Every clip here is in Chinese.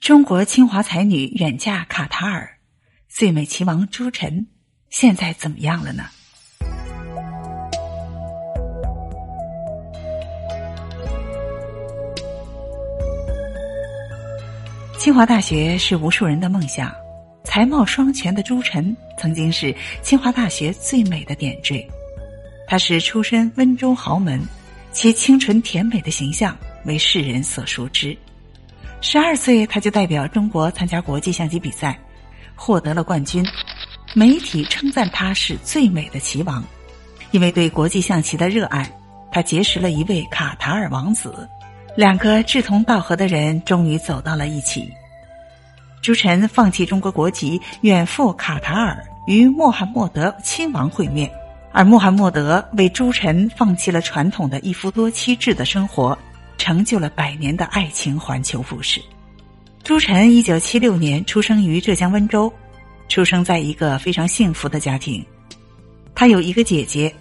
中国清华才女远嫁卡塔尔，最美棋王朱晨现在怎么样了呢？清华大学是无数人的梦想，才貌双全的朱晨曾经是清华大学最美的点缀。她是出身温州豪门，其清纯甜美的形象为世人所熟知。十二岁，他就代表中国参加国际象棋比赛，获得了冠军。媒体称赞他是最美的棋王，因为对国际象棋的热爱，他结识了一位卡塔尔王子。两个志同道合的人终于走到了一起。朱晨放弃中国国籍，远赴卡塔尔与穆罕默德亲王会面，而穆罕默德为朱晨放弃了传统的一夫多妻制的生活，成就了百年的爱情环球故事。朱晨一九七六年出生于浙江温州，出生在一个非常幸福的家庭。他有一个姐姐，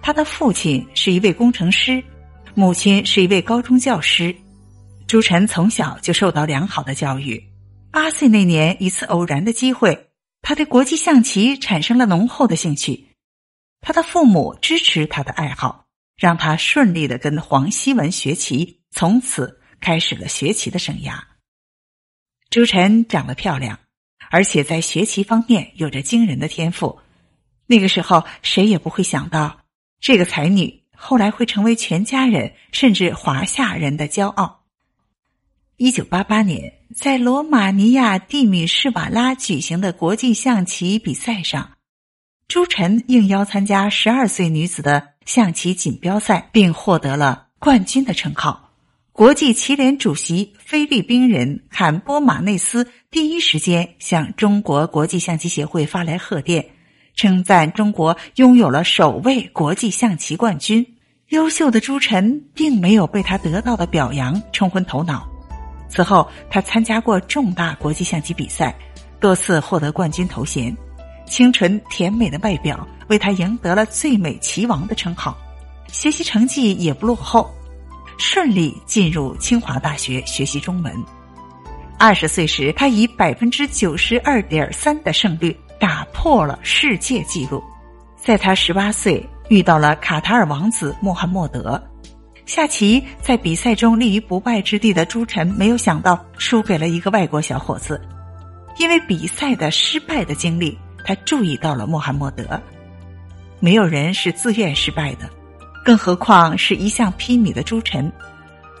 他的父亲是一位工程师。母亲是一位高中教师，朱晨从小就受到良好的教育。八岁那年，一次偶然的机会，他对国际象棋产生了浓厚的兴趣。他的父母支持他的爱好，让他顺利的跟黄希文学棋，从此开始了学棋的生涯。朱晨长得漂亮，而且在学棋方面有着惊人的天赋。那个时候，谁也不会想到这个才女。后来会成为全家人甚至华夏人的骄傲。一九八八年，在罗马尼亚蒂米什瓦拉举行的国际象棋比赛上，朱晨应邀参加十二岁女子的象棋锦标赛，并获得了冠军的称号。国际棋联主席菲律宾人坎波马内斯第一时间向中国国际象棋协会发来贺电。称赞中国拥有了首位国际象棋冠军，优秀的朱晨并没有被他得到的表扬冲昏头脑。此后，他参加过重大国际象棋比赛，多次获得冠军头衔。清纯甜美的外表为他赢得了“最美棋王”的称号，学习成绩也不落后，顺利进入清华大学学习中文。二十岁时，他以百分之九十二点三的胜率。打破了世界纪录，在他十八岁遇到了卡塔尔王子穆罕默德。下棋在比赛中立于不败之地的朱晨，没有想到输给了一个外国小伙子。因为比赛的失败的经历，他注意到了穆罕默德。没有人是自愿失败的，更何况是一向披靡的朱晨。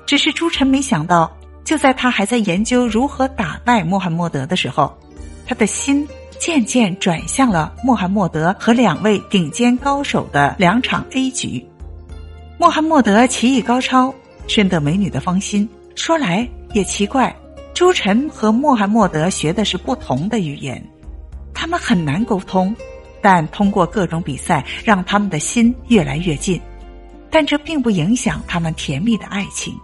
只是朱晨没想到，就在他还在研究如何打败穆罕默德的时候，他的心。渐渐转向了穆罕默德和两位顶尖高手的两场 A 局。穆罕默德棋艺高超，深得美女的芳心。说来也奇怪，朱晨和穆罕默德学的是不同的语言，他们很难沟通。但通过各种比赛，让他们的心越来越近。但这并不影响他们甜蜜的爱情。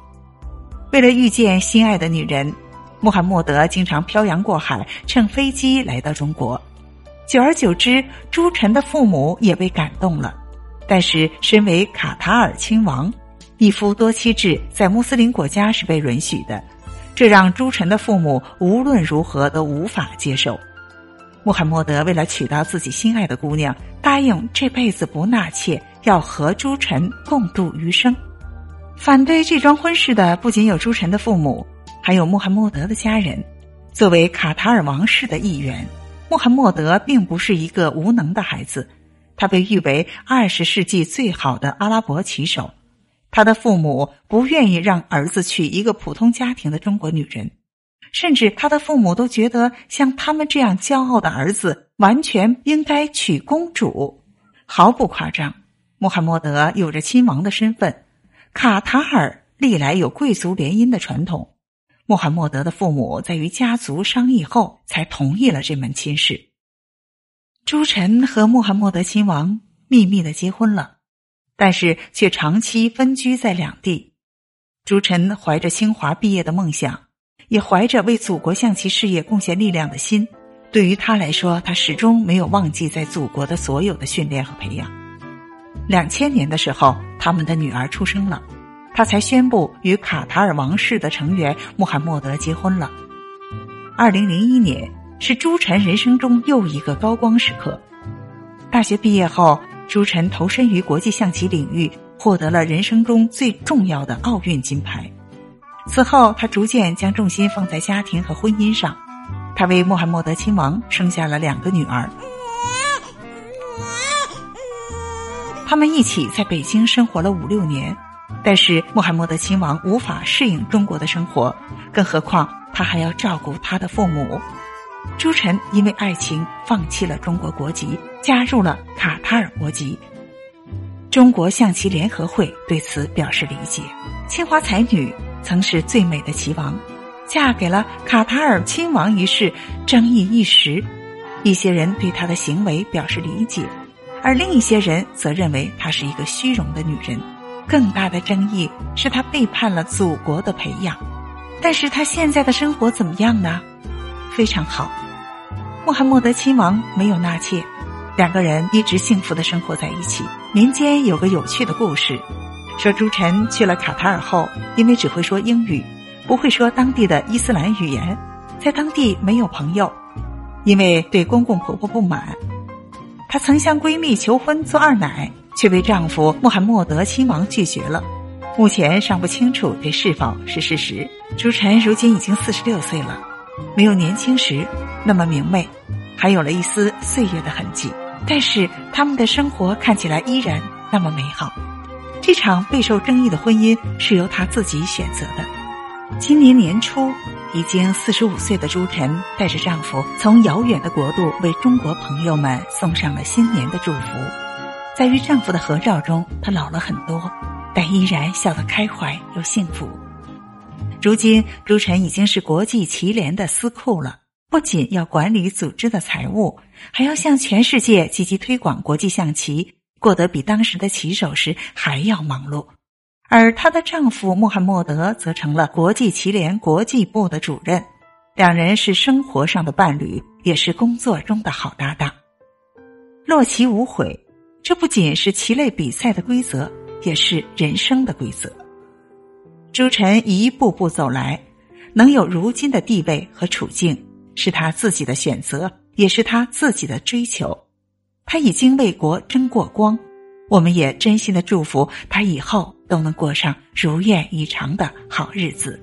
为了遇见心爱的女人。穆罕默德经常漂洋过海，乘飞机来到中国。久而久之，朱晨的父母也被感动了。但是，身为卡塔尔亲王，一夫多妻制在穆斯林国家是被允许的，这让朱晨的父母无论如何都无法接受。穆罕默德为了娶到自己心爱的姑娘，答应这辈子不纳妾，要和朱晨共度余生。反对这桩婚事的不仅有朱晨的父母。还有穆罕默德的家人，作为卡塔尔王室的一员，穆罕默德并不是一个无能的孩子，他被誉为二十世纪最好的阿拉伯棋手。他的父母不愿意让儿子娶一个普通家庭的中国女人，甚至他的父母都觉得像他们这样骄傲的儿子，完全应该娶公主。毫不夸张，穆罕默德有着亲王的身份，卡塔尔历来有贵族联姻的传统。穆罕默德的父母在与家族商议后，才同意了这门亲事。朱晨和穆罕默德亲王秘密的结婚了，但是却长期分居在两地。朱晨怀着清华毕业的梦想，也怀着为祖国象棋事业贡献力量的心。对于他来说，他始终没有忘记在祖国的所有的训练和培养。两千年的时候，他们的女儿出生了。他才宣布与卡塔尔王室的成员穆罕默德结婚了。二零零一年是朱晨人生中又一个高光时刻。大学毕业后，朱晨投身于国际象棋领域，获得了人生中最重要的奥运金牌。此后，他逐渐将重心放在家庭和婚姻上。他为穆罕默德亲王生下了两个女儿。他们一起在北京生活了五六年，但是穆罕默德亲王无法适应中国的生活，更何况他还要照顾他的父母。朱晨因为爱情放弃了中国国籍，加入了卡塔尔国籍。中国象棋联合会对此表示理解。清华才女曾是最美的棋王，嫁给了卡塔尔亲王一事争议一时，一些人对她的行为表示理解，而另一些人则认为她是一个虚荣的女人。更大的争议是她背叛了祖国的培养。但是她现在的生活怎么样呢？非常好，穆罕默德亲王没有纳妾，两个人一直幸福的生活在一起。民间有个有趣的故事，说朱晨去了卡塔尔后，因为只会说英语，不会说当地的伊斯兰语言，在当地没有朋友，因为对公公婆婆不满，她曾向闺蜜求婚做二奶，却被丈夫穆罕默德亲王拒绝了。目前尚不清楚这是否是事实。朱晨如今已经四十六岁了。没有年轻时那么明媚，还有了一丝岁月的痕迹。但是他们的生活看起来依然那么美好。这场备受争议的婚姻是由她自己选择的。今年年初，已经四十五岁的朱晨带着丈夫从遥远的国度为中国朋友们送上了新年的祝福。在与丈夫的合照中，她老了很多，但依然笑得开怀又幸福。如今，朱晨已经是国际棋联的司库了。不仅要管理组织的财务，还要向全世界积极推广国际象棋，过得比当时的棋手时还要忙碌。而她的丈夫穆罕默德则成了国际棋联国际部的主任，两人是生活上的伴侣，也是工作中的好搭档。落棋无悔，这不仅是棋类比赛的规则，也是人生的规则。朱晨一步步走来，能有如今的地位和处境，是他自己的选择，也是他自己的追求。他已经为国争过光，我们也真心的祝福他以后都能过上如愿以偿的好日子。